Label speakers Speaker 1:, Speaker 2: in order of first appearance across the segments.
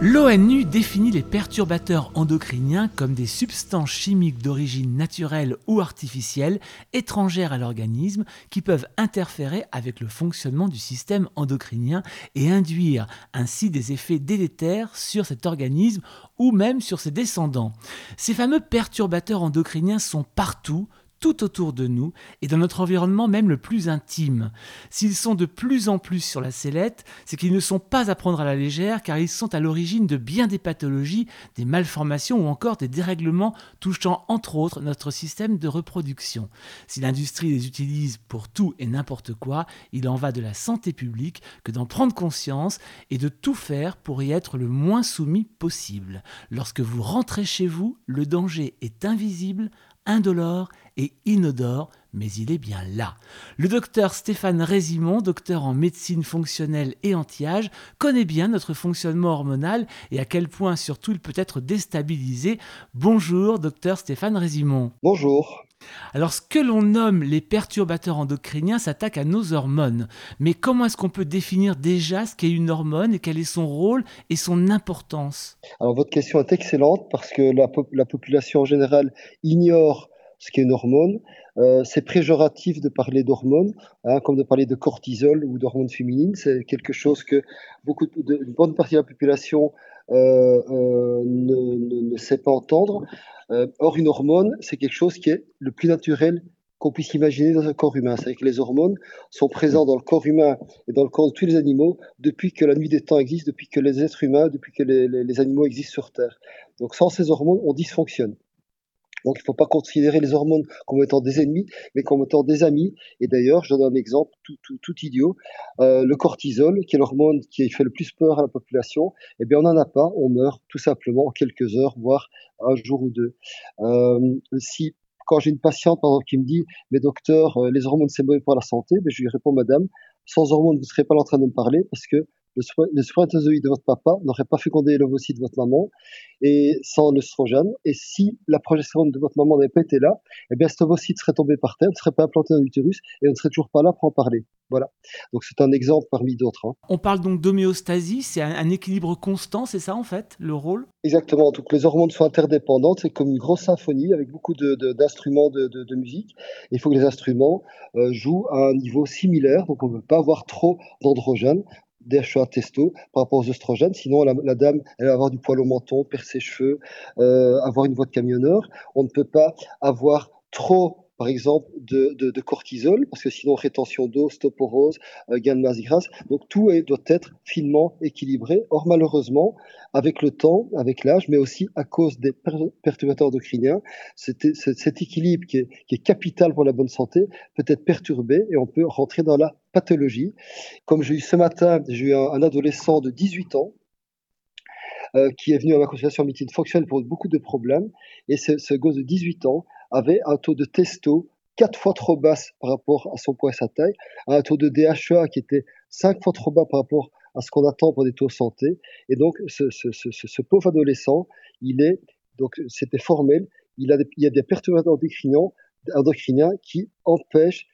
Speaker 1: L'ONU définit les perturbateurs endocriniens comme des substances chimiques d'origine naturelle ou artificielle étrangères à l'organisme qui peuvent interférer avec le fonctionnement du système endocrinien et induire ainsi des effets délétères sur cet organisme ou même sur ses descendants. Ces fameux perturbateurs endocriniens sont partout, tout autour de nous et dans notre environnement même le plus intime. S'ils sont de plus en plus sur la sellette, c'est qu'ils ne sont pas à prendre à la légère car ils sont à l'origine de bien des pathologies, des malformations ou encore des dérèglements touchant entre autres notre système de reproduction. Si l'industrie les utilise pour tout et n'importe quoi, il en va de la santé publique que d'en prendre conscience et de tout faire pour y être le moins soumis possible. Lorsque vous rentrez chez vous, le danger est invisible, indolore et inodore, mais il est bien là. Le docteur Stéphane Résimond, docteur en médecine fonctionnelle et anti-âge, connaît bien notre fonctionnement hormonal et à quel point surtout il peut être déstabilisé. Bonjour, docteur Stéphane Résimond.
Speaker 2: Bonjour.
Speaker 1: Alors, ce que l'on nomme les perturbateurs endocriniens s'attaque à nos hormones. Mais comment est-ce qu'on peut définir déjà ce qu'est une hormone et quel est son rôle et son importance?
Speaker 2: Alors, votre question est excellente parce que la, la population en général ignore ce qu'est une hormone. Euh, c'est préjoratif de parler d'hormones, hein, comme de parler de cortisol ou d'hormones féminines. C'est quelque chose que beaucoup une bonne partie de la population euh, euh, ne, sait pas entendre. or, une hormone, c'est quelque chose qui est le plus naturel qu'on puisse imaginer dans un corps humain. C'est que les hormones sont présentes dans le corps humain et dans le corps de tous les animaux depuis que la nuit des temps existe, depuis que les êtres humains, depuis que les animaux existent sur Terre. Donc sans ces hormones, on dysfonctionne. Donc il ne faut pas considérer les hormones comme étant des ennemis, mais comme étant des amis. Et d'ailleurs, je donne un exemple tout, idiot. Euh, le cortisol, qui est l'hormone qui fait le plus peur à la population, eh bien on n'en a pas, on meurt tout simplement en quelques heures, voire un jour ou deux. Euh, si quand j'ai une patiente par qui me dit, mais docteur, euh, les hormones c'est mauvais pour la santé, ben, je lui réponds, madame, sans hormones, vous ne serez pas en train de me parler parce que le, spermatozoïde de votre papa n'aurait pas fécondé l'ovocyte de votre maman et sans l'œstrogène. Et si la progestérone de votre maman n'avait pas été là, eh bien cet ovocyte serait tombé par terre, ne serait pas implanté dans l'utérus et on ne serait toujours pas là pour en parler. Voilà. Donc c'est un exemple parmi d'autres. Hein.
Speaker 1: On parle donc d'homéostasie, c'est un, équilibre constant, c'est ça en fait le rôle?
Speaker 2: Exactement. Donc les hormones sont interdépendantes, c'est comme une grosse symphonie avec beaucoup d'instruments de, de, de, musique. Il faut que les instruments euh, jouent à un niveau similaire, donc on ne peut pas avoir trop d'androgènes DHEA testo par rapport aux oestrogènes. Sinon, la, dame, elle va avoir du poil au menton, perdre ses cheveux, euh, avoir une voix de camionneur. On ne peut pas avoir trop par exemple, de, cortisol, parce que sinon rétention d'eau, stoporose, euh, gain de masse grasse. Donc tout doit être finement équilibré. Or, malheureusement, avec le temps, avec l'âge, mais aussi à cause des perturbateurs endocriniens, cet, équilibre qui est, capital pour la bonne santé peut être perturbé et on peut rentrer dans la pathologie. Comme j'ai eu ce matin, j'ai eu un, adolescent de 18 ans euh, qui est venu à ma consultation médecine fonctionnelle pour beaucoup de problèmes. Et ce, ce gosse de 18 ans avait un taux de testo quatre fois trop basse par rapport à son poids et sa taille, un taux de DHEA qui était cinq fois trop bas par rapport à ce qu'on attend pour des taux santé. Et donc, ce, pauvre adolescent, il est, donc c'était formel, il, a il y a des perturbateurs endocriniens, qui empêchent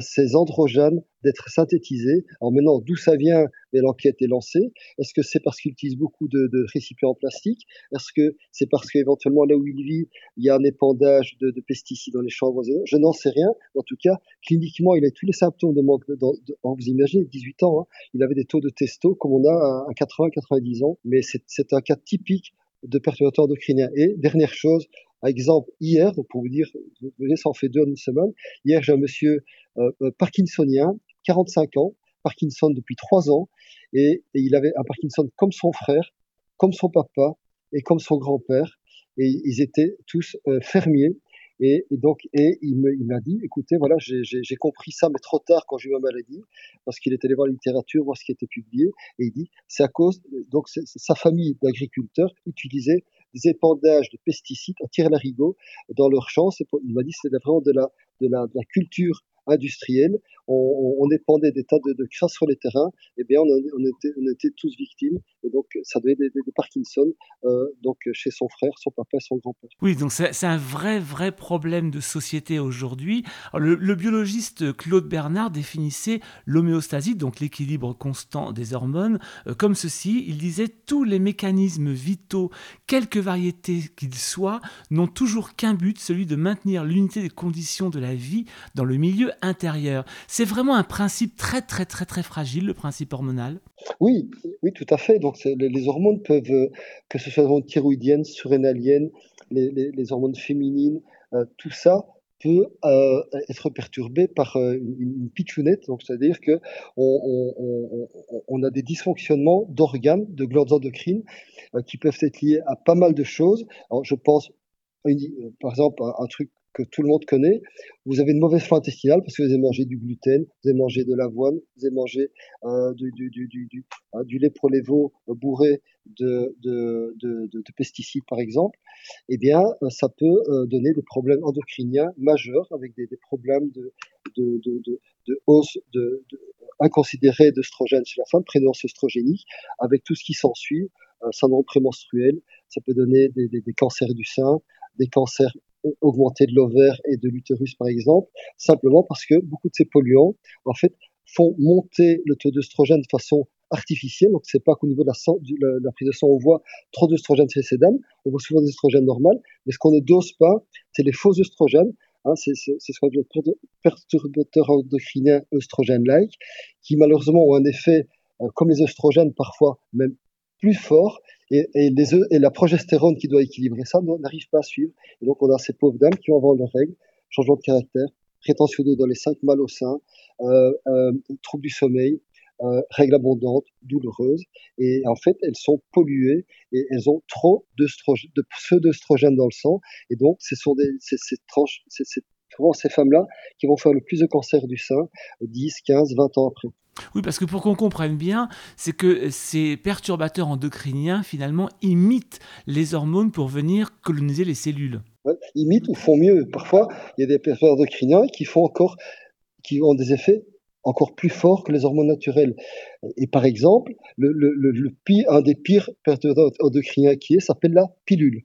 Speaker 2: ces androgenes d'être synthétisés. Alors maintenant, d'où ça vient l'enquête est lancée Est-ce que c'est parce qu'il utilise beaucoup de, récipients en plastique? Est-ce que c'est parce qu'éventuellement là où il vit, il y a un épandage de, de pesticides dans les champs voisins Je n'en sais rien. En tout cas, cliniquement, il a tous les symptômes de manque. De, vous imaginez, 18 ans, hein, il avait des taux de testo comme on a à 80-90 ans, mais c'est un cas typique de perturbateurs endocriniens. Et dernière chose, exemple, hier, pour vous dire, ça en fait deux en une semaine, hier j'ai un monsieur euh, euh, parkinsonien, 45 ans, Parkinson depuis trois ans, et, il avait un Parkinson comme son frère, comme son papa et comme son grand-père, et ils étaient tous euh, fermiers. Et, et, donc, et il m'a dit, écoutez, voilà, j'ai compris ça, mais trop tard quand j'ai eu ma maladie, parce qu'il était allé voir la littérature, voir ce qui était publié, et il dit, c'est à cause, donc sa famille d'agriculteurs utilisait des épandages de pesticides à tire-larigot dans leurs champs. Il m'a dit, c'était vraiment de la, de la culture industrielle. On, on, épandait des tas de, de crasse sur les terrains, eh bien, on, était, tous victimes. Et donc, ça donnait des, des, Parkinson, euh, donc chez son frère, son papa et son grand-père.
Speaker 1: Oui, donc c'est un vrai, vrai problème de société aujourd'hui. Le, le, biologiste Claude Bernard définissait l'homéostasie, donc l'équilibre constant des hormones, euh, comme ceci. Il disait tous les mécanismes vitaux, quelque variété qu'ils soient, n'ont toujours qu'un but, celui de maintenir l'unité des conditions de la vie dans le milieu intérieur. C'est vraiment un principe très très très très fragile, le principe hormonal.
Speaker 2: Oui, oui, tout à fait. Donc les, hormones peuvent, euh, que ce soit thyroïdiennes, surrénaliennes, les, les, hormones féminines, euh, tout ça peut euh, être perturbé par une, une pitchounette, donc c'est-à-dire que on, a des dysfonctionnements d'organes, de glandes endocrines, qui peuvent être liés à pas mal de choses. Je pense, par exemple, un truc que tout le monde connaît, vous avez une mauvaise flore intestinale parce que vous avez mangé du gluten, vous avez mangé de l'avoine, vous avez mangé euh, euh, du lait prolévo bourré de, de, de, de, pesticides par exemple, eh bien euh, ça peut euh, donner des problèmes endocriniens majeurs avec des, problèmes de, hausse inconsidérée d'œstrogène chez la femme, prénance œstrogénique, avec tout ce qui s'ensuit, euh, syndrome prémenstruel, ça peut donner des cancers du sein, des cancers augmenter de l'ovaire et de l'utérus par exemple, simplement parce que beaucoup de ces polluants, en fait, font monter le taux d'œstrogène de façon artificielle. Donc, c'est pas qu'au niveau de la, la, prise de sang, on voit trop d'œstrogène chez ces dames. On voit souvent des œstrogènes normales. Mais ce qu'on ne dose pas, c'est les faux œstrogènes. Hein, c'est ce qu'on appelle perturbateurs endocriniens œstrogènes-like, qui malheureusement ont un effet, euh, comme les œstrogènes, parfois même plus fort et, et, les, et, la progestérone qui doit équilibrer ça n'arrive pas à suivre. Et donc on a ces pauvres dames qui vont avoir leurs règles, changement de caractère, rétention d'eau dans les seins, mal au sein, euh, euh, troubles du sommeil, euh, règles abondantes, douloureuses, et en fait elles sont polluées et elles ont trop de pseudo-œstrogènes dans le sang, et donc ce sont des, ces, ces tranches, c'est souvent ces femmes-là qui vont faire le plus de cancer du sein 10, 15, 20 ans après.
Speaker 1: Oui, parce que pour qu'on comprenne bien, c'est que ces perturbateurs endocriniens, finalement, imitent les hormones pour venir coloniser les cellules.
Speaker 2: Ouais, imitent ou font mieux. Parfois, il y a des perturbateurs endocriniens qui font encore, qui ont des effets encore plus forts que les hormones naturelles. Et par exemple, le, pire, un des pires perturbateurs endocriniens qui est s'appelle la pilule.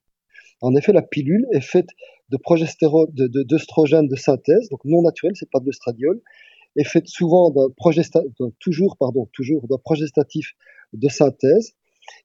Speaker 2: En effet, la pilule est faite de progestérone, d'œstrogène de, de, synthèse, donc non naturel, c'est pas de l'estradiol, est faite souvent d'un toujours, pardon, toujours d'un progestatif de synthèse.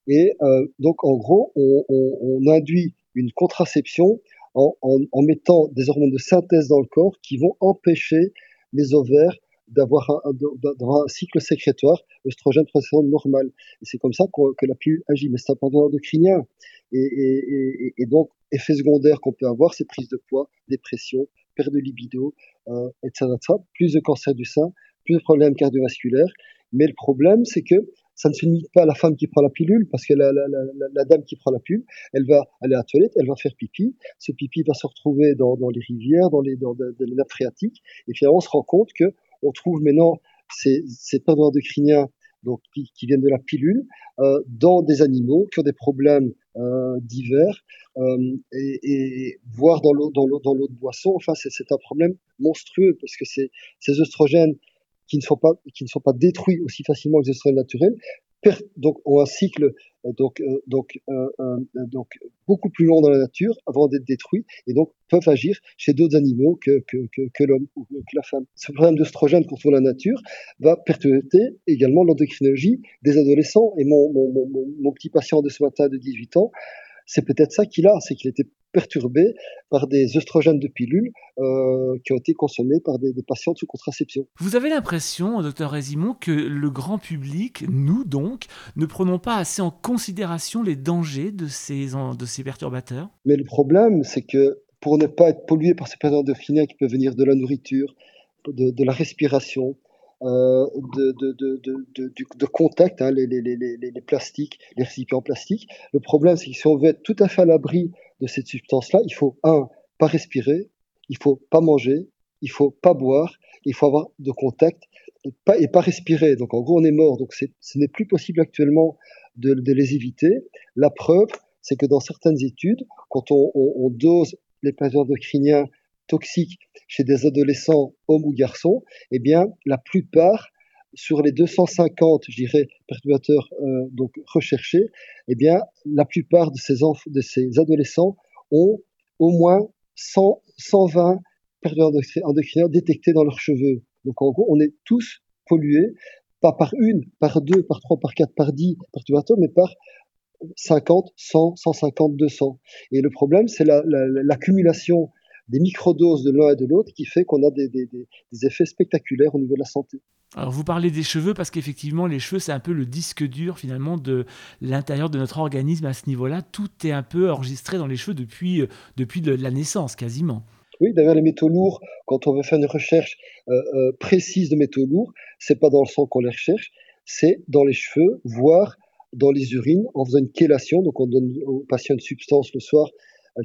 Speaker 2: Et euh, donc, en gros, on, induit une contraception en, mettant des hormones de synthèse dans le corps qui vont empêcher les ovaires d'avoir un, un, cycle sécrétoire œstrogène progestérone normal. Et c'est comme ça qu que la pilule agit. Mais c'est un pendant endocrinien. Et, et donc, effet secondaire qu'on peut avoir, c'est prise de poids, dépression, perte de libido, euh, etc., Plus de cancer du sein, plus de problèmes cardiovasculaires. Mais le problème, c'est que ça ne se limite pas à la femme qui prend la pilule, parce que la, la, dame qui prend la pilule, elle va aller à la toilette, elle va faire pipi. Ce pipi va se retrouver dans, les rivières, dans les, dans, nappes phréatiques. Et finalement, on se rend compte que on trouve maintenant ces, ces endocriniens donc qui, viennent de la pilule, euh, dans des animaux qui ont des problèmes euh, divers, euh, et, et, voire dans l'eau dans l'eau dans de boisson. Enfin, c'est un problème monstrueux parce que ces oestrogènes qui ne sont pas qui ne sont pas détruits aussi facilement que les oestrogènes naturels donc ont un cycle donc euh, donc euh, euh, donc beaucoup plus long dans la nature avant d'être détruits et donc peuvent agir chez d'autres animaux que que que, que l'homme ou que la femme. Ce problème d'oestrogène contre la nature va perturber également l'endocrinologie des adolescents et mon, mon, mon petit patient de ce matin de 18 ans c'est peut-être ça qu'il a, c'est qu'il était perturbé par des œstrogènes de pilules euh, qui ont été consommés par des, des, patients sous contraception.
Speaker 1: Vous avez l'impression, docteur Résimon, que le grand public, nous donc, ne prenons pas assez en considération les dangers de ces, de ces perturbateurs?
Speaker 2: Mais le problème, c'est que pour ne pas être pollué par ces perturbateurs endocriniens qui peuvent venir de la nourriture, de, de la respiration, de, de, de, de, contact, hein, les, les, plastiques, les récipients plastiques. Le problème, c'est que si on veut être tout à fait à l'abri de cette substance-là, il faut, un, pas respirer, il faut pas manger, il faut pas boire, il faut avoir de contact et pas, et pas respirer. Donc en gros, on est mort. Donc ce n'est plus possible actuellement de, les éviter. La preuve, c'est que dans certaines études, quand on, dose les de endocriniens toxiques chez des adolescents, hommes ou garçons, eh bien, la plupart, sur les 250, je dirais, perturbateurs euh, donc recherchés, eh bien, la plupart de ces, de ces adolescents ont au moins 100, 120 perturbateurs endocriniens détectés dans leurs cheveux. Donc, en gros, on est tous pollués, pas par une, par deux, par trois, par quatre, par dix perturbateurs, mais par 50, 100, 150, 200. Et le problème, c'est l'accumulation des microdoses de l'un et de l'autre qui fait qu'on a des, effets spectaculaires au niveau de la santé.
Speaker 1: Alors vous parlez des cheveux parce qu'effectivement les cheveux c'est un peu le disque dur finalement de l'intérieur de notre organisme à ce niveau-là. Tout est un peu enregistré dans les cheveux depuis, euh, depuis la naissance quasiment.
Speaker 2: Oui, d'ailleurs les métaux lourds, quand on veut faire une recherche euh, euh, précise de métaux lourds, c'est pas dans le sang qu'on les recherche, c'est dans les cheveux, voire dans les urines en faisant une chélation. Donc, on donne au patient une substance le soir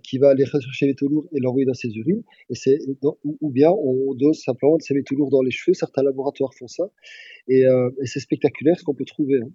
Speaker 2: qui va aller rechercher les métaux lourds et l'envoyer dans ses urines. Et c'est, ou, bien on dose simplement ces métaux lourds dans les cheveux. Certains laboratoires font ça. Et, euh, et c'est spectaculaire ce qu'on peut trouver. Hein.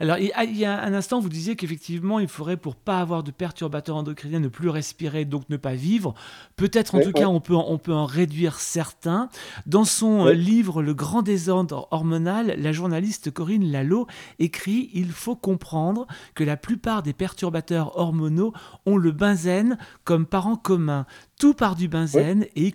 Speaker 1: Alors, il y a un instant, vous disiez qu'effectivement, il faudrait, pour pas avoir de perturbateurs endocriniens, ne plus respirer, donc ne pas vivre. Peut-être, en tout cas, on peut, on peut en réduire certains. Dans son euh, livre Le grand désordre hormonal, la journaliste Corinne Lalo écrit Il faut comprendre que la plupart des perturbateurs hormonaux ont le benzène comme parent commun tout part du benzène et,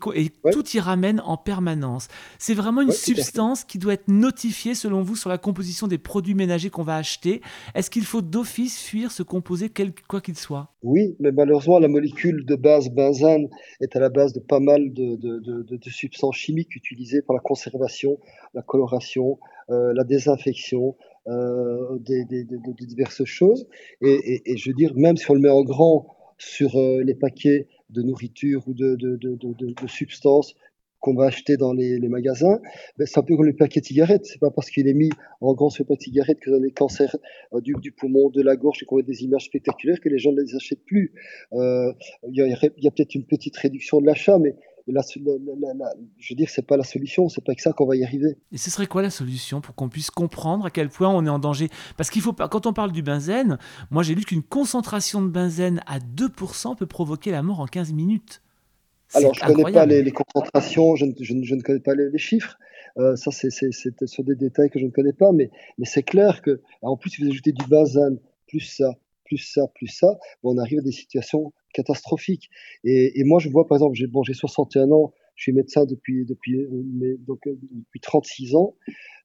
Speaker 1: tout y ramène en permanence. C'est vraiment une substance qui doit être notifiée selon vous sur la composition des produits ménagers qu'on va acheter. Est-ce qu'il faut d'office fuir ce composé quel, quoi qu'il soit?
Speaker 2: Oui, mais malheureusement la molécule de base benzène est à la base de pas mal de, substances chimiques utilisées pour la conservation, la coloration, euh, la désinfection, euh, des, de, diverses choses. Et, je veux dire, même si on le met en grand sur euh, les paquets de nourriture ou de, de, substances qu'on va acheter dans les, les magasins, ben, c'est un peu comme le paquet de cigarettes. C'est pas parce qu'il est mis en grand sur le paquet de cigarettes que a des cancers euh, du, du, poumon, de la gorge et qu'on voit des images spectaculaires que les gens ne les achètent plus. Euh, il y a, y a peut-être une petite réduction de l'achat, mais la, je veux dire, c'est pas la solution, c'est pas que ça qu'on va y arriver.
Speaker 1: Et ce serait quoi la solution pour qu'on puisse comprendre à quel point on est en danger? Parce qu'il faut pas, quand on parle du benzène, moi j'ai lu qu'une concentration de benzène à 2% peut provoquer la mort en 15 minutes.
Speaker 2: Alors, je ne connais pas les, concentrations, je ne, je, ne, connais pas les, chiffres. Euh, ça, c'est sur des détails que je ne connais pas, mais, mais c'est clair que, en plus, si vous ajoutez du benzène, plus ça, plus ça, plus ça, on arrive à des situations catastrophiques. Et, moi, je vois, par exemple, j'ai bon, 61 ans, je suis médecin depuis, depuis, donc, depuis 36 ans,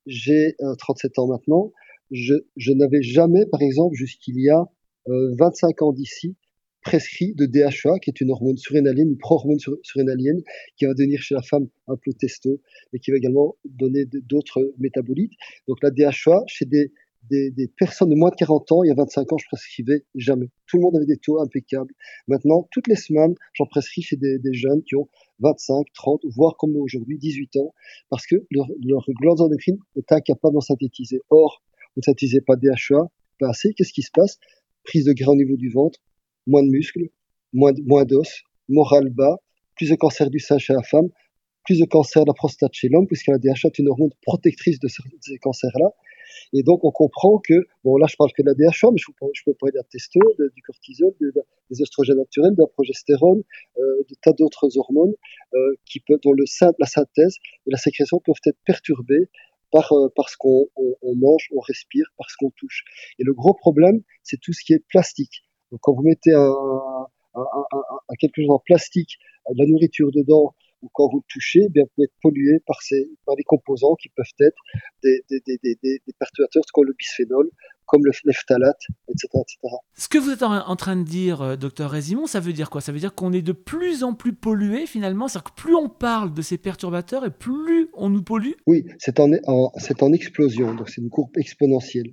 Speaker 2: j'ai 37 ans maintenant. Je, n'avais jamais, par exemple, jusqu'il y a 25 euh, ans d'ici, prescrit de DHA, qui est une hormone surrénalienne, une pro-hormone surrénalienne, qui va devenir chez la femme un peu testo, et qui va également donner d'autres métabolites. Donc la DHA, chez des, des, des, personnes de moins de 40 ans, il y a 25 ans, je prescrivais jamais. Tout le monde avait des taux impeccables. Maintenant, toutes les semaines, j'en prescris chez des, des, jeunes qui ont 25, 30, voire comme aujourd'hui, 18 ans, parce que leur, leur glande endocrine est incapable d'en synthétiser. Or, vous ne synthétisez pas DHA, pas assez, qu'est-ce qui se passe? Prise de gras au niveau du ventre, moins de muscles, moins, moins d'os, moral bas, plus de cancer du sein chez la femme, plus de cancer de la prostate chez l'homme, puisque la DHA est une hormone protectrice de ces cancers-là. Et donc, on comprend que, bon, là, je parle que de la DHA, mais je, peux parler de la testo, du cortisol, des oestrogènes naturels, de la progestérone, euh, de tas d'autres hormones euh, qui peuvent, dont le, la synthèse et la sécrétion peuvent être perturbées par, euh, parce qu'on on, mange, on respire, parce qu'on touche. Et le gros problème, c'est tout ce qui est plastique. Donc quand vous mettez un, quelque chose en plastique, de la nourriture dedans, ou quand vous le touchez, eh bien, vous pouvez être pollué par, ces, par des composants qui peuvent être des, des, des, des, des perturbateurs comme le bisphénol, comme le phtalate, etc., etc.
Speaker 1: Ce que vous êtes en, train de dire, euh, docteur Résimon, ça veut dire quoi? Ça veut dire qu'on est de plus en plus pollué finalement? C'est-à-dire que plus on parle de ces perturbateurs et plus on nous pollue?
Speaker 2: Oui, c'est en, en, en explosion, donc c'est une courbe exponentielle.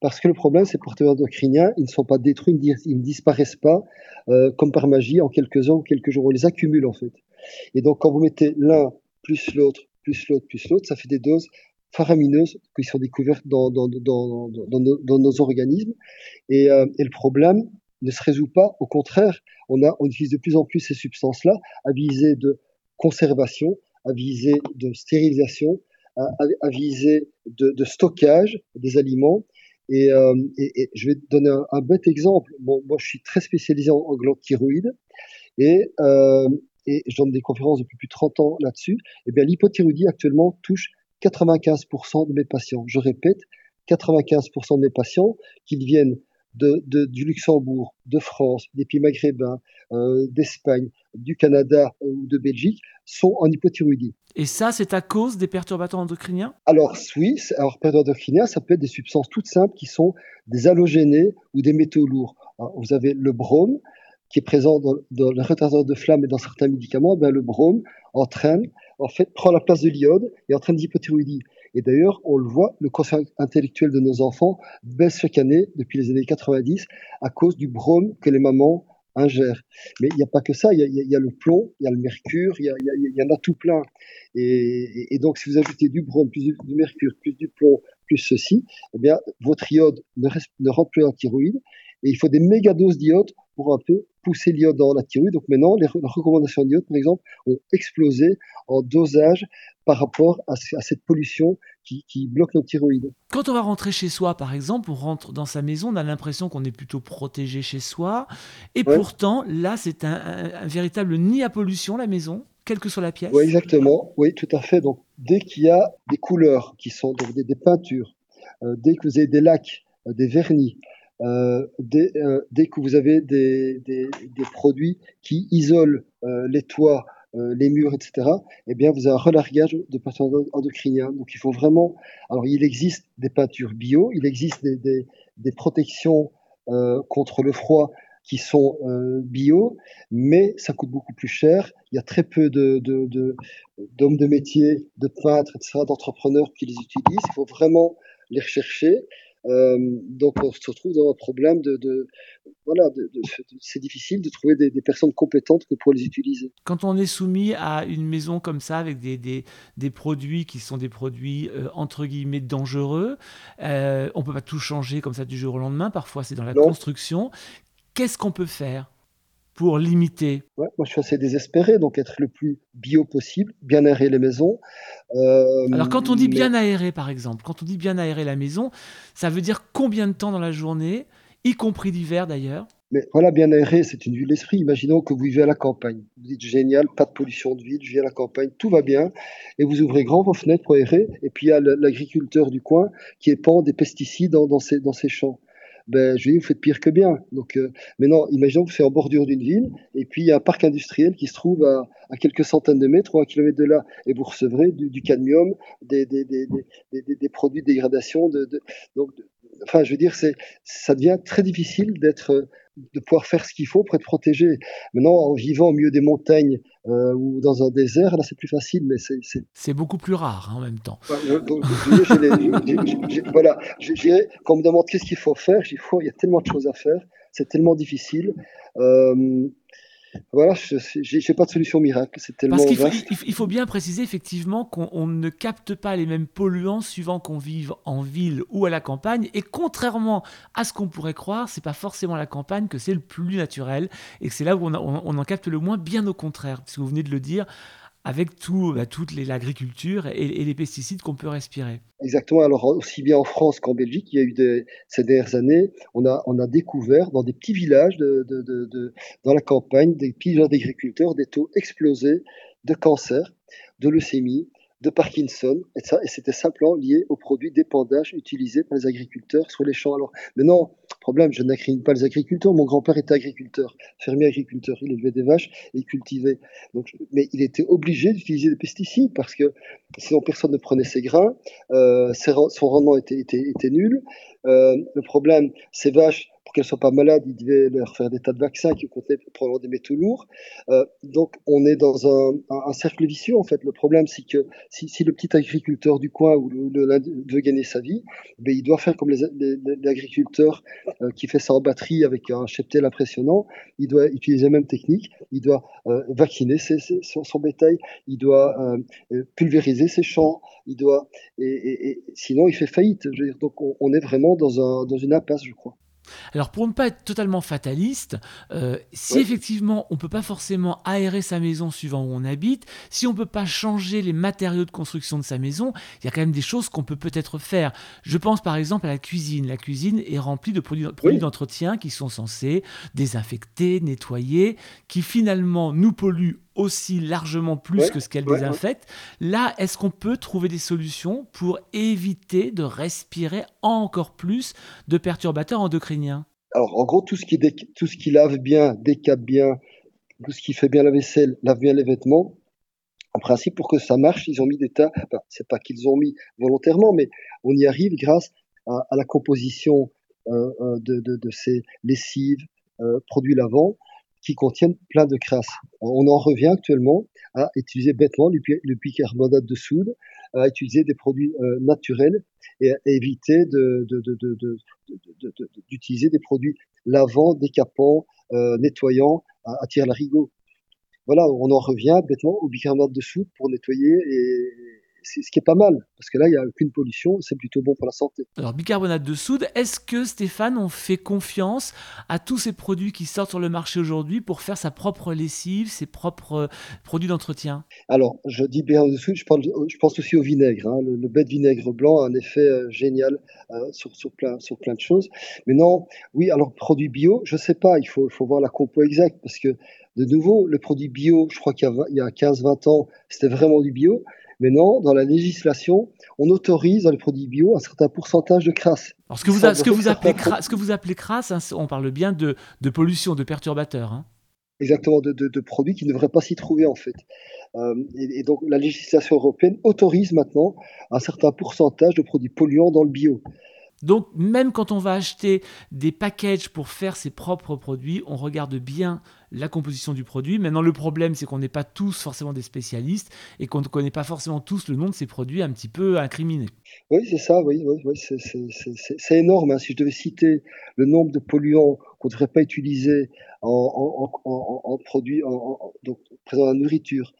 Speaker 2: Parce que le problème, c'est que les perturbateurs endocriniens, ils ne sont pas détruits, ils ne disparaissent pas euh, comme par magie en quelques heures ou quelques jours. On les accumule en fait. Et donc quand vous mettez l'un plus l'autre, plus l'autre, plus l'autre, ça fait des doses faramineuses qui sont découvertes dans, nos organismes. Et, euh, et, le problème ne se résout pas. Au contraire, on, utilise de plus en plus ces substances-là à viser de conservation, à viser de stérilisation, à, à viser de, stockage des aliments. Et, euh, je vais donner un, bête exemple. Bon, moi, je suis très spécialisé en, en thyroïde. Et, euh, et je donne des conférences depuis plus de 30 ans là-dessus, eh bien l'hypothyroïdie actuellement touche 95% de mes patients. Je répète, 95% de mes patients, qu'ils viennent de, du Luxembourg, de France, des pays maghrébins, euh, d'Espagne, du Canada euh, ou de Belgique, sont en hypothyroïdie.
Speaker 1: Et ça, c'est à cause des perturbateurs endocriniens?
Speaker 2: Alors oui, alors perturbateurs endocriniens, ça peut être des substances toutes simples qui sont des halogénés ou des métaux lourds. vous avez le brome, qui est présent dans, le retardateur de flamme et dans certains médicaments, ben le brome entraîne, en fait, prend la place de l'iode et entraîne l'hypothyroïdie. Et d'ailleurs, on le voit, le quotient intellectuel de nos enfants baisse chaque année depuis les années 90 à cause du brome que les mamans ingèrent. Mais il n'y a pas que ça, il y, a, le plomb, il y a le mercure, il y, en a tout plein. Et, donc, si vous ajoutez du brome, plus du, mercure, plus du plomb, plus ceci, eh bien, votre iode ne, ne rentre plus dans la thyroïde et il faut des méga doses d'iode pour un peu pousser l'iode dans la thyroïde. Donc maintenant, les, recommandations d'iode, par exemple, ont explosé en dosage par rapport à, cette pollution qui, bloque nos thyroïdes.
Speaker 1: Quand on va rentrer chez soi, par exemple, on rentre dans sa maison, on a l'impression qu'on est plutôt protégé chez soi. Et pourtant, là, c'est un, véritable nid à pollution, la maison quelle que soit la pièce
Speaker 2: Oui, exactement. Oui, tout à fait. Donc, dès qu'il y a des couleurs qui sont donc des, peintures, euh, dès que vous avez des lacs, euh, des vernis, dès, euh, dès, que vous avez des, produits qui isolent euh, les toits, euh, les murs, etc., eh bien, vous avez un relargage de perturbateurs endocriniens. Donc, il faut vraiment. Alors, il existe des peintures bio, il existe des, protections contre le froid qui sont bio, mais ça coûte beaucoup plus cher. Il y a très peu de, de, d'hommes de métier, de peintres, etc., d'entrepreneurs qui les utilisent. Il faut vraiment les rechercher. Euh, donc on se retrouve dans un problème de, voilà, c'est difficile de trouver des, personnes compétentes que pour les utiliser.
Speaker 1: Quand on est soumis à une maison comme ça avec des, des, produits qui sont des produits euh, entre guillemets dangereux, euh, on peut pas tout changer comme ça du jour au lendemain. Parfois c'est dans la construction. Qu'est-ce qu'on peut faire? Pour limiter
Speaker 2: ouais, Moi, je suis assez désespéré, donc être le plus bio possible, bien aérer les maisons.
Speaker 1: Euh, Alors, quand on dit bien aérer, par exemple, quand on dit bien aérer la maison, ça veut dire combien de temps dans la journée, y compris l'hiver d'ailleurs?
Speaker 2: Mais voilà, bien aéré, c'est une vue de l'esprit. Imaginons que vous vivez à la campagne. Vous dites génial, pas de pollution de vide, je vis à la campagne, tout va bien. Et vous ouvrez grand vos fenêtres pour aérer. Et puis il y a l'agriculteur du coin qui épand des pesticides dans, dans, ses, dans ses champs ben, je dis, vous faites pire que bien. Donc, euh, maintenant, imaginons que c'est en bordure d'une ville, et puis il y a un parc industriel qui se trouve à, à quelques centaines de mètres ou un kilomètre de là, et vous recevrez du, du cadmium, des, des, des, des, produits de dégradation. De, de donc, enfin, je veux dire, ça devient très difficile d'être de pouvoir faire ce qu'il faut pour être protégé. Maintenant, en vivant au milieu des montagnes euh, ou dans un désert, là, c'est plus facile, mais c'est...
Speaker 1: C'est beaucoup plus rare hein, en même temps.
Speaker 2: voilà, quand on me demande qu'est-ce qu'il faut faire, je dis, il y a tellement de choses à faire, c'est tellement difficile. Euh, voilà, je n'ai pas de solution miracle. C'est tellement
Speaker 1: Parce qu'il faut, il faut bien préciser effectivement qu'on ne capte pas les mêmes polluants suivant qu'on vive en ville ou à la campagne. Et contrairement à ce qu'on pourrait croire, c'est pas forcément la campagne que c'est le plus naturel et que c'est là où on, on, en capte le moins. Bien au contraire, que vous venez de le dire, avec tout, bah, toute l'agriculture et, les pesticides qu'on peut respirer.
Speaker 2: Exactement. Alors aussi bien en France qu'en Belgique, il y a eu ces dernières années, on a, on a découvert dans des petits villages de, de, de, dans la campagne, des petits villages d'agriculteurs, des taux explosés de cancer, de leucémie, de Parkinson, et, ça, et c'était simplement lié aux produits d'épandage utilisés par les agriculteurs sur les champs. Alors maintenant, problème, je n'accrimine pas les agriculteurs, mon grand-père était agriculteur, fermier agriculteur, il élevait des vaches et il cultivait. Donc, mais il était obligé d'utiliser des pesticides parce que sinon personne ne prenait ses grains, euh, son rendement était, était, était nul. Euh, le problème, ces vaches pour qu'elles soient pas malades, il devait leur faire des tas de vaccins qui contenaient probablement des métaux lourds. Euh, donc on est dans un, cercle vicieux en fait. Le problème c'est que si, le petit agriculteur du coin ou le, veut gagner sa vie, ben, il doit faire comme l'agriculteur euh, qui fait ça en batterie avec un cheptel impressionnant. Il doit utiliser la même technique. Il doit euh, vacciner son, bétail. Il doit pulvériser ses champs. Il doit et, sinon il fait faillite. Donc on, est vraiment dans une impasse, je crois.
Speaker 1: Alors pour ne pas être totalement fataliste, euh, si effectivement on ne peut pas forcément aérer sa maison suivant où on habite, si on ne peut pas changer les matériaux de construction de sa maison, il y a quand même des choses qu'on peut peut-être faire. Je pense par exemple à la cuisine. La cuisine est remplie de produits, d'entretien qui sont censés désinfecter, nettoyer, qui finalement nous polluent aussi largement plus que ce qu'elle désinfecte. Là, est-ce qu'on peut trouver des solutions pour éviter de respirer encore plus de perturbateurs endocriniens?
Speaker 2: Alors, en gros, tout ce, qui tout ce qui lave bien, décape bien, tout ce qui fait bien la vaisselle, lave bien les vêtements, en principe, pour que ça marche, ils ont mis des tas, enfin, c'est pas qu'ils ont mis volontairement, mais on y arrive grâce à, la composition euh, euh, de, de, ces lessives, euh, produits lavants, qui contiennent plein de crasse. On en revient actuellement à utiliser bêtement le, bicarbonate de soude, à utiliser des produits naturels et à éviter d'utiliser des produits lavants, décapants, nettoyants à, à tir-larigot voilà, on en revient bêtement au bicarbonate de soude pour nettoyer et ce qui est pas mal parce que là il n'y a aucune pollution, c'est plutôt bon pour la santé.
Speaker 1: Alors bicarbonate de soude, est-ce que Stéphane on fait confiance à tous ces produits qui sortent sur le marché aujourd'hui pour faire sa propre lessive, ses propres euh, produits d'entretien?
Speaker 2: Alors je dis bicarbonate de soude, je pense, aussi au vinaigre. Hein. Le, le, de vinaigre blanc a un effet euh, génial euh, sur, plein, sur plein de choses. Mais non, oui, alors produits bio, je sais pas, il faut, faut voir la compo exacte parce que de nouveau, le produit bio, je crois qu'il y a, a 15-20 ans, c'était vraiment du bio. Mais non, dans la législation, on autorise dans les produits bio un certain pourcentage de crasse.
Speaker 1: Alors ce que, vous, ce que vous, appelez, crasse, ce que vous appelez crasse, hein, on parle bien de, de pollution, de perturbateurs. Hein.
Speaker 2: Exactement, de, de, produits qui ne devraient pas s'y trouver en fait. Euh, et, donc la législation européenne autorise maintenant un certain pourcentage de produits polluants dans le bio.
Speaker 1: Donc même quand on va acheter des packages pour faire ses propres produits, on regarde bien la composition du produit. Maintenant le problème c'est qu'on n'est pas tous forcément des spécialistes et qu'on ne connaît pas forcément tous le nom de ces produits un petit peu incriminés.
Speaker 2: Oui c'est ça, oui, c'est énorme. Hein. Si je devais citer le nombre de polluants qu'on ne devrait pas utiliser en, produits donc, présents dans la nourriture,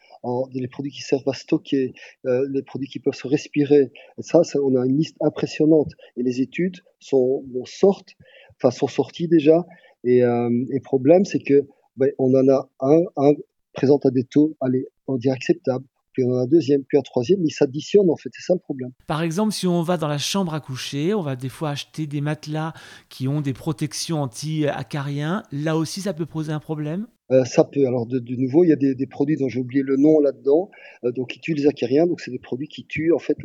Speaker 2: les produits qui servent à stocker, euh, les produits qui peuvent se respirer. ça, on a une liste impressionnante. Et les études sont, sortent, enfin, sont sorties déjà. Et euh, le problème, c'est que ben, on en a un, un présente à des taux, allez, on dit acceptables puis on a un deuxième, puis un troisième, ils s'additionnent en fait, c'est ça le problème.
Speaker 1: Par exemple, si on va dans la chambre à coucher, on va des fois acheter des matelas qui ont des protections anti-acariens, là aussi ça peut poser un problème?
Speaker 2: Euh, ça peut. Alors de, nouveau, il y a des, produits dont j'ai oublié le nom là-dedans, euh, donc qui tuent les acariens. Donc c'est des produits qui tuent en fait,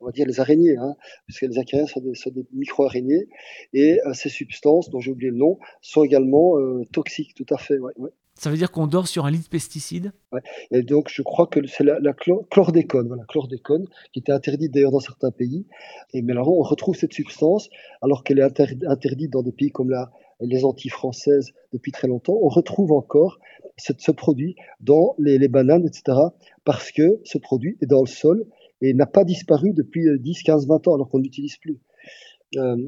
Speaker 2: on va dire les araignées, hein, puisque les acariens sont des, des micro-araignées. Et euh, ces substances dont j'ai oublié le nom sont également toxiques, tout à fait. Ouais, ouais.
Speaker 1: Ça veut dire qu'on dort sur un lit de pesticides.
Speaker 2: Et donc, je crois que c'est la, chlordécone, voilà, chlordécone, qui était interdite d'ailleurs dans certains pays. Et mais alors, on retrouve cette substance, alors qu'elle est interdite dans des pays comme la, les Antilles françaises depuis très longtemps. On retrouve encore ce produit dans les, bananes, etc., parce que ce produit est dans le sol et n'a pas disparu depuis 10, 15, 20 ans, alors qu'on n'utilise plus. Euh,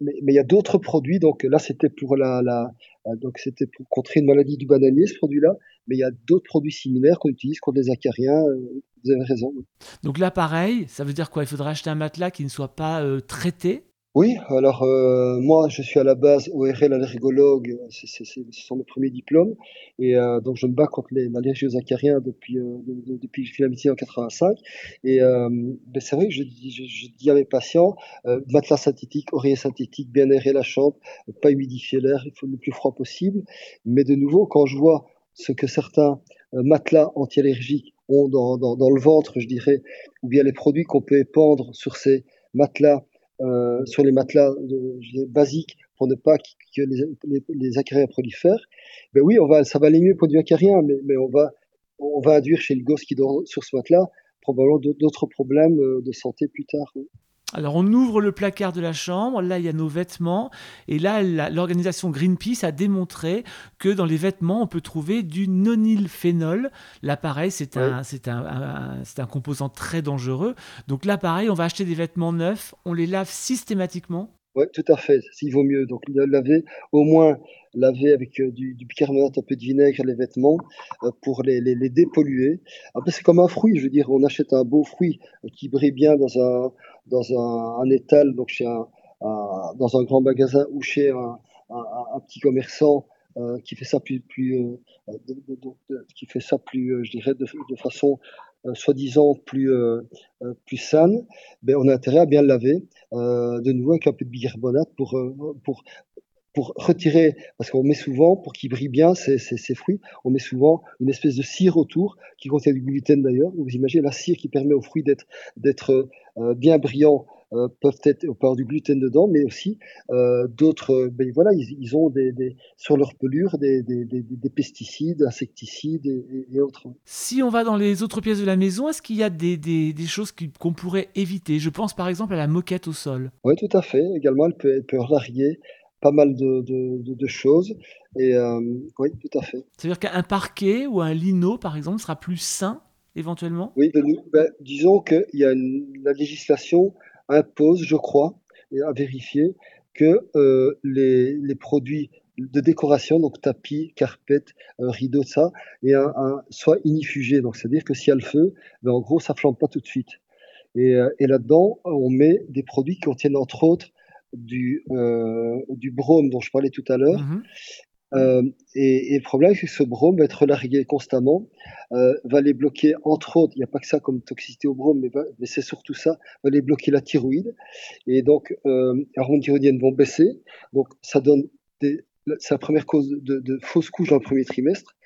Speaker 2: mais, il y a d'autres produits. Donc là, c'était pour la, la, donc c'était pour contrer une maladie du bananier, ce produit-là. Mais il y a d'autres produits similaires qu'on utilise contre les acariens. Euh, vous avez raison.
Speaker 1: Donc là, pareil, ça veut dire quoi? Il faudra acheter un matelas qui ne soit pas euh, traité?
Speaker 2: Oui, alors euh, moi je suis à la base ORL allergologue, ce sont mes premiers diplômes, et euh, donc je me bats contre l'allergie aux acariens depuis, euh, depuis que je la médecine en 85. Et ben, c'est vrai que je, je, dis à mes patients, matelas synthétique, oreiller synthétique, bien aérer la chambre, pas humidifier l'air, il faut le plus froid possible. Mais de nouveau, quand je vois ce que certains matelas anti-allergiques ont dans, dans, dans le ventre, je dirais, ou bien les produits qu'on peut épandre sur ces matelas euh, sur les matelas basiques pour ne pas que les, acariens prolifèrent, ben oui, on va, ça va aller mieux pour du acarien, mais, mais on, va, on va induire chez le gosse qui dort sur ce matelas probablement d'autres problèmes euh, de santé plus tard.
Speaker 1: Alors on ouvre le placard de la chambre, là il y a nos vêtements, et là l'organisation Greenpeace a démontré que dans les vêtements on peut trouver du nonylphénol. Là pareil c'est un, un, un, composant très dangereux. Donc là pareil on va acheter des vêtements neufs, on les lave systématiquement.
Speaker 2: Oui, tout à fait, s'il vaut mieux. Donc laver, au moins laver avec euh, du, bicarbonate, un peu de vinaigre les vêtements euh, pour les, dépolluer. Après c'est comme un fruit, je veux dire, on achète un beau fruit qui brille bien dans un dans un, étal, donc dans un grand magasin ou chez un, petit commerçant euh, qui fait ça plus, plus euh, qui fait ça plus, euh, je dirais, de, façon euh, soi-disant plus plus saine, ben on a intérêt à bien le laver, de nouveau avec un peu de bicarbonate pour pour pour retirer, parce qu'on met souvent, pour qu'ils brillent bien ces, fruits, on met souvent une espèce de cire autour qui contient du gluten d'ailleurs. Vous imaginez la cire qui permet aux fruits d'être d'être euh, bien brillants euh, peuvent être avoir du gluten dedans, mais aussi euh, d'autres. Ben voilà, ils, ont des, sur leur pelure des, des pesticides, insecticides et, autres.
Speaker 1: Si on va dans les autres pièces de la maison, est-ce qu'il y a des, choses qu'on pourrait éviter? Je pense par exemple à la moquette au sol.
Speaker 2: Oui, tout à fait. Également, elle peut, elle peut pas mal de, choses. Et euh, oui, tout à fait.
Speaker 1: C'est-à-dire qu'un parquet ou un lino, par exemple, sera plus sain éventuellement?
Speaker 2: Oui, ben, disons que y a la législation impose, je crois, et à vérifier, que euh, les, produits de décoration, donc tapis, carpette, euh, rideaux, ça, et un. Donc, c'est-à-dire que s'il y a le feu, ben, en gros, ça flambe pas tout de suite. Et, et là-dedans, on met des produits qui contiennent entre autres du, euh, du brome dont je parlais tout à l'heure. Mhm. Euh, et, le problème, c'est que ce brome va être relargué constamment, euh, va les bloquer, entre autres, il n'y a pas que ça comme toxicité au brome, mais, c'est surtout ça, va les bloquer la thyroïde. Et donc, les hormones thyroïdiennes vont baisser. Donc, ça donne c'est la première cause de, de fausses couches dans le premier trimestre.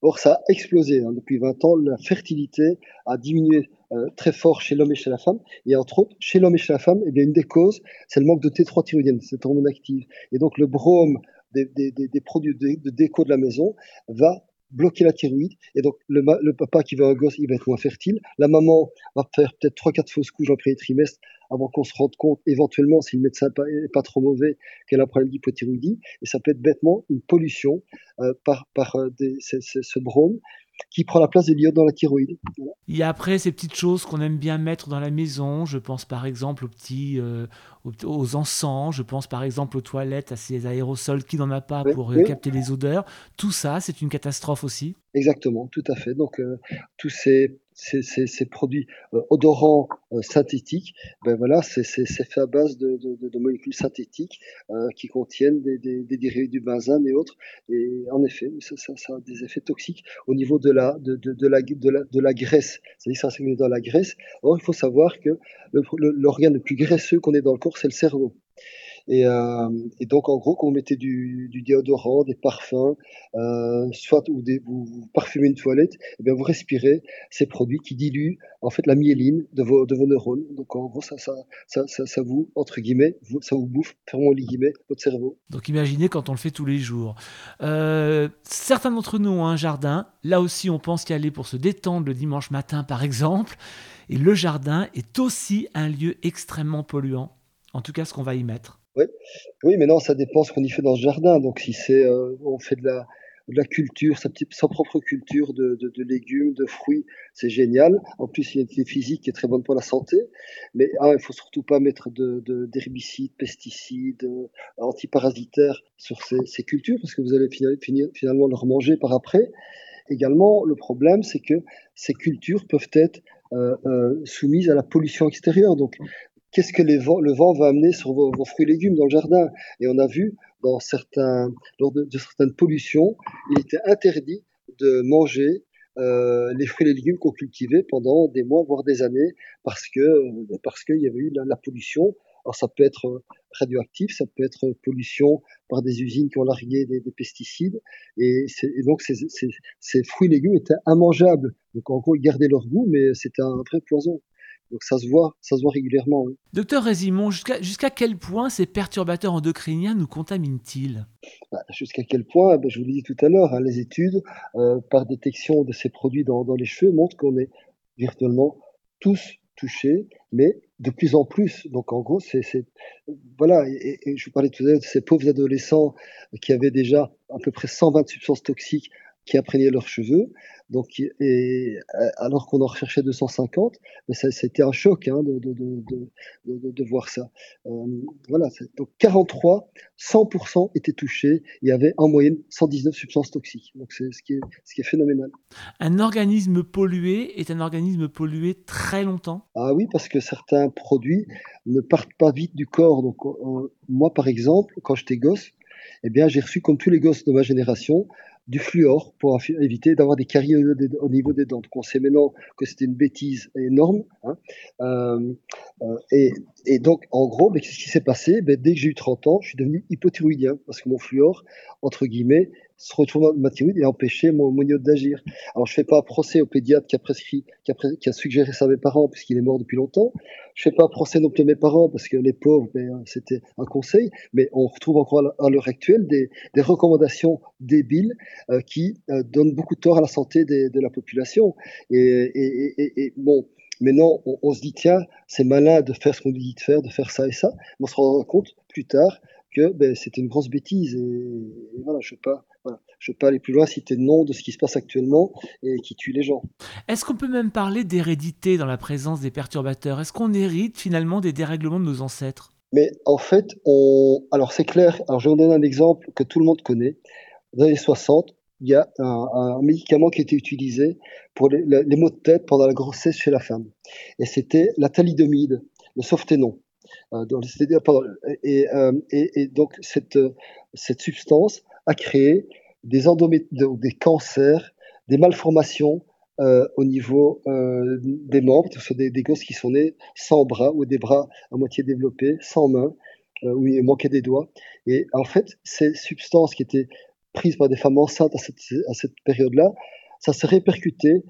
Speaker 2: Or, ça a explosé. Hein. Depuis 20 ans, la fertilité a diminué euh, très fort chez l'homme et chez la femme. Et entre autres, chez l'homme et chez la femme, eh bien, une des causes, c'est le manque de T3 thyroïdienne, cette hormone active. Et donc, le brome des, des, des produits de, déco de la maison va bloquer la thyroïde. Et donc, le, le, papa qui va un gosse, il va être moins fertile. La maman va faire peut-être 3-4 fausses couches en premier trimestre avant qu'on se rende compte, éventuellement, si le médecin n'est pas, trop mauvais, qu'elle a un problème d'hypothyroïdie. Et ça peut être bêtement une pollution euh, par, par euh, ce brome qui prend la place de l'iode dans la thyroïde.
Speaker 1: Il y a après ces petites choses qu'on aime bien mettre dans la maison. Je pense par exemple aux petits, euh, aux, encens. Je pense par exemple aux toilettes, à ces aérosols qui n'en a pas pour capter les odeurs. Tout ça, c'est une catastrophe aussi.
Speaker 2: Exactement, tout à fait. Donc euh, tous ces ces, ces, ces produits euh, odorants euh, synthétiques, ben voilà, c'est fait à base de, de, de molécules synthétiques euh, qui contiennent des, des, des, dérivés du benzène et autres. Et en effet, ça, ça, a des effets toxiques au niveau de la, de, de, la, de, la, de la graisse. C'est-à-dire ça s'accumule dans la graisse. Or, il faut savoir que l'organe le, le plus graisseux qu'on ait dans le corps, c'est le cerveau. Et, euh, et, donc, en gros, quand vous mettez du, du déodorant, des parfums, euh, soit ou vous, parfumez une toilette, et eh bien vous respirez ces produits qui diluent en fait la myéline de vos, neurones. Donc, en gros, ça vous, entre guillemets, ça vous bouffe, fermons les guillemets, votre cerveau.
Speaker 1: Donc, imaginez quand on le fait tous les jours. Euh, certains d'entre nous ont un jardin. Là aussi, on pense y aller pour se détendre le dimanche matin, par exemple. Et le jardin est aussi un lieu extrêmement polluant. En tout cas, ce qu'on va y mettre.
Speaker 2: Oui, mais non, ça dépend ce qu'on y fait dans ce jardin. Donc, si c'est, euh, on fait de la, de culture, sa, propre culture de, de, de, légumes, de fruits, c'est génial. En plus, il y a une physique qui est très bonne pour la santé. Mais ah, il faut surtout pas mettre de, d'herbicides, pesticides, euh, antiparasitaires sur ces, cultures parce que vous allez finalement leur manger par après. Également, le problème, c'est que ces cultures peuvent être euh, soumises à la pollution extérieure. Donc, qu'est-ce que le vent va amener sur vos, fruits et légumes dans le jardin. Et on a vu, dans certains, lors de, certaines pollutions, il était interdit de manger euh, les fruits et légumes qu'on cultivait pendant des mois, voire des années, parce parce qu'il y avait eu la, pollution. Alors ça peut être radioactif, ça peut être pollution par des usines qui ont largué des, pesticides, et, donc ces, ces, ces, fruits et légumes étaient immangeables. Donc en gros, ils gardaient leur goût, mais c'était un vrai poison. Donc ça se voit, ça se voit régulièrement.
Speaker 1: Docteur Résimon, jusqu'à quel point ces perturbateurs endocriniens nous contaminent-ils?
Speaker 2: Bah, Jusqu'à quel point bah, Je vous l'ai dit tout à l'heure, hein, les études euh, par détection de ces produits dans, les cheveux montrent qu'on est virtuellement tous touchés, mais de plus en plus. Donc en gros, c'est voilà. Et, et, je vous parlais tout à l'heure de ces pauvres adolescents qui avaient déjà à peu près 120 substances toxiques qui imprégnaient leurs cheveux. Donc, et, euh, alors qu'on en recherchait 250, mais ça, c'était un choc hein, de, de, de, de, voir ça. Euh, voilà, donc 43, 100% étaient touchés. Il y avait en moyenne 119 substances toxiques. Donc c'est ce qui est, ce qui est phénoménal.
Speaker 1: Un organisme pollué est un organisme pollué très longtemps?
Speaker 2: Ah oui, parce que certains produits ne partent pas vite du corps. Donc euh, moi, par exemple, quand j'étais gosse, eh bien, j'ai reçu comme tous les gosses de ma génération du fluor pour éviter d'avoir des caries au, niveau des dents. Donc on sait maintenant que c'était une bêtise énorme. Hein. Euh, euh, et, et, donc en gros, mais qu'est-ce qui s'est passé? Ben, Dès que j'ai eu 30 ans, je suis devenu hypothyroïdien parce que mon fluor, entre guillemets, se retrouve dans ma thyroïde et empêcher mon, mon d'agir. Alors je fais pas un procès au pédiatre qui a prescrit, qui a, suggéré ça à mes parents puisqu'il est mort depuis longtemps. Je fais pas un procès non plus à mes parents parce que les pauvres, ben, c'était un conseil. Mais on retrouve encore à l'heure actuelle des, recommandations débiles euh, qui euh, donnent beaucoup de tort à la santé de la population. Et, bon, Maintenant, on, se dit, tiens, c'est malin de faire ce qu'on lui dit de faire, de faire ça et ça. Mais on se rend compte plus tard que ben, c'était une grosse bêtise. Et, voilà, je ne veux, pas, voilà, je veux pas aller plus loin, citer le nom de ce qui se passe actuellement et qui tue les gens.
Speaker 1: Est-ce qu'on peut même parler d'hérédité dans la présence des perturbateurs? Est-ce qu'on hérite finalement des dérèglements de nos ancêtres?
Speaker 2: Mais en fait, on... alors c'est clair. Alors je vais vous donner un exemple que tout le monde connaît. Dans les années 60, il y a un, un, médicament qui été utilisé pour les, les, maux de tête pendant la grossesse chez la femme. Et c'était la thalidomide, le softénon. Euh, euh, et, donc cette, cette substance a créé des, cancers, des malformations euh, au niveau euh, des membres, ce sont des, gosses qui sont nés sans bras ou des bras à moitié développés, sans mains, euh, où il manquait des doigts. Et en fait, ces substances qui étaient prises par des femmes enceintes à cette, période-là, ça s'est répercuté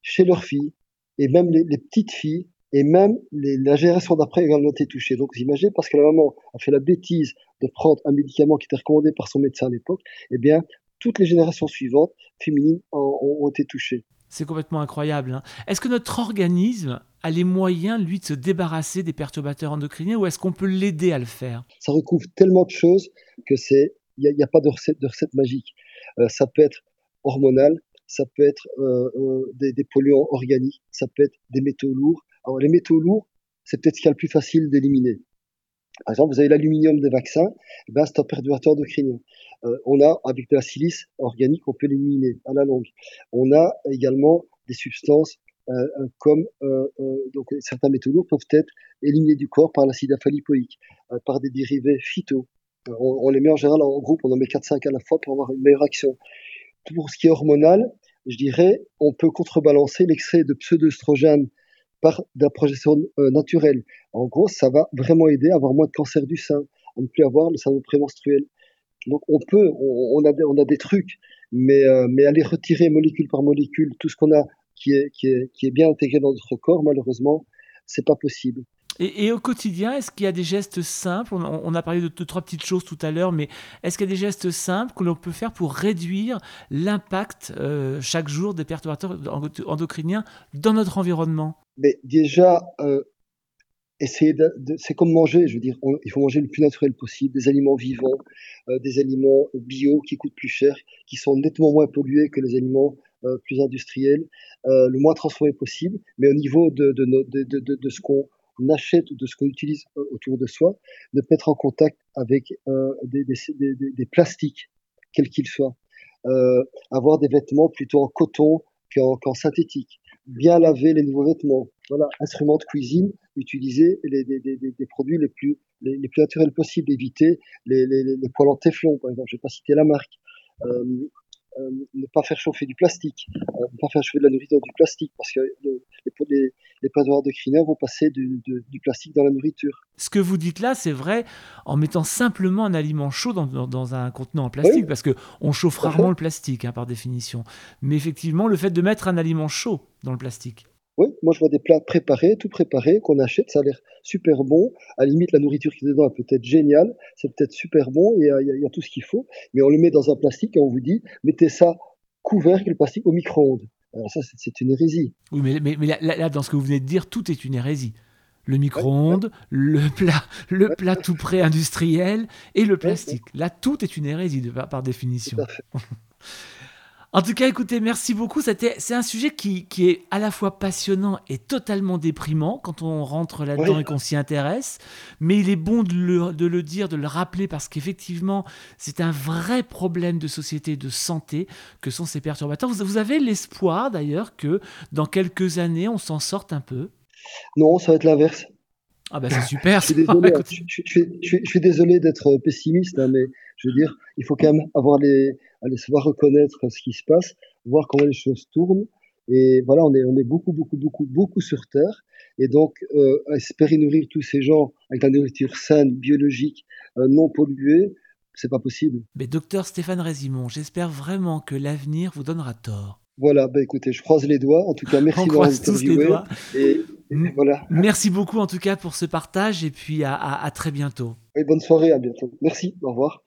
Speaker 2: chez leurs filles et même les petites filles et même les, la génération d'après également été touchée. Donc vous imaginez, parce que la maman a fait la bêtise de prendre un médicament qui était recommandé par son médecin à l'époque, eh bien toutes les générations suivantes féminines ont, ont été touchées.
Speaker 1: C'est complètement incroyable. Hein. Est-ce que notre organisme a les moyens, lui, de se débarrasser des perturbateurs endocriniens ou est-ce qu'on peut l'aider à le faire?
Speaker 2: Ça recouvre tellement de choses que c'est il n'y a, a, pas de recette, de recette magique. Euh, ça peut être hormonal, ça peut être euh, euh, des, des, polluants organiques, ça peut être des métaux lourds. Alors les métaux lourds, c'est peut-être ce qui est le plus facile d'éliminer. Par exemple, vous avez l'aluminium des vaccins, eh ben, c'est un perturbateur endocrinien. Euh, on a, avec de la silice organique, on peut l'éliminer à la longue. On a également des substances euh, euh comme certains métaux lourds peuvent être éliminés du corps par l'acide alpha-lipoïque, par des dérivés phyto, on, les met en général en groupe, on en met 4-5 à la fois pour avoir une meilleure action. Pour ce qui est hormonal, je dirais, on peut contrebalancer l'extrait de pseudoestrogène par de la projection euh, naturelle. En gros, ça va vraiment aider à avoir moins de cancer du sein, à ne plus avoir le syndrome prémenstruel. Donc on peut, on, a, des, on a des trucs, mais, euh, mais aller retirer molécule par molécule tout ce qu'on a qui est, qui, est, qui est bien intégré dans notre corps, malheureusement, c'est pas possible.
Speaker 1: Et, au quotidien, est-ce qu'il y a des gestes simples? On, a parlé de deux, trois petites choses tout à l'heure, mais est-ce qu'il y a des gestes simples que l'on peut faire pour réduire l'impact euh, chaque jour des perturbateurs endocriniens dans notre environnement?
Speaker 2: Mais déjà, euh, essayer de, de c'est comme manger, je veux dire, il faut manger le plus naturel possible, des aliments vivants, euh, des aliments bio qui coûtent plus cher, qui sont nettement moins pollués que les aliments euh, plus industriels, euh, le moins transformés possible, mais au niveau de, de, de, de, ce qu'on on achète ou de ce qu'on utilise euh, autour de soi, de mettre en contact avec euh, des, des, des, des, plastiques, quels qu'ils soient. Avoir des vêtements plutôt en coton qu'en qu synthétique. Bien laver les nouveaux vêtements. Voilà, instruments de cuisine, utiliser les, des produits les plus, les, plus naturels possibles, éviter les, les, les poils en téflon, par exemple. Je vais pas citer la marque. Euh, euh, ne pas faire chauffer du plastique, euh, ne pas faire chauffer de la nourriture du plastique, parce que le, les, les préservateurs endocriniens vont passer du, plastique dans la nourriture.
Speaker 1: Ce que vous dites là, c'est vrai en mettant simplement un aliment chaud dans, dans, dans un contenant en plastique, oui. parce qu'on chauffe rarement le plastique hein, par définition. Mais effectivement, le fait de mettre un aliment chaud dans le plastique.
Speaker 2: Oui, moi je vois des plats préparés, tout préparés, qu'on achète, ça a l'air super bon. À la limite, la nourriture qui est dedans est peut-être géniale, c'est peut-être super bon, il y, a, il y a tout ce qu'il faut, mais on le met dans un plastique et on vous dit, mettez ça couvert que le plastique au micro-ondes. Alors ça, c'est une hérésie.
Speaker 1: Oui, mais, mais, mais là, là, dans ce que vous venez de dire, tout est une hérésie. Le micro-ondes, ouais, ouais. le plat, le ouais, plat tout prêt industriel et le plastique. Là, tout est une hérésie de, par, par définition. En tout cas, écoutez, merci beaucoup. C'est un sujet qui, qui, est à la fois passionnant et totalement déprimant quand on rentre là-dedans oui. et qu'on s'y intéresse. Mais il est bon de le, de le dire, de le rappeler, parce qu'effectivement, c'est un vrai problème de société, de santé, que sont ces perturbateurs. Vous, vous avez l'espoir, d'ailleurs, que dans quelques années, on s'en sorte un peu?
Speaker 2: Non, ça va être l'inverse.
Speaker 1: Ah bah c'est super.
Speaker 2: je, suis désolé, je, je, je, suis désolé d'être pessimiste, hein, mais je veux dire, il faut quand même avoir les, aller savoir reconnaître ce qui se passe, voir comment les choses tournent. Et voilà, on est, on est beaucoup, beaucoup, beaucoup, beaucoup sur Terre. Et donc, euh, espérer nourrir tous ces gens avec la nourriture saine, biologique, euh, non polluée, c'est pas possible.
Speaker 1: Mais docteur Stéphane Résimon, j'espère vraiment que l'avenir vous donnera tort.
Speaker 2: Voilà, bah écoutez, je croise les doigts. En tout cas, merci
Speaker 1: d'avoir interviewé.
Speaker 2: Et, et voilà.
Speaker 1: Merci beaucoup en tout cas pour ce partage et puis à, à, à très bientôt.
Speaker 2: Oui, bonne soirée, à bientôt. Merci, au revoir.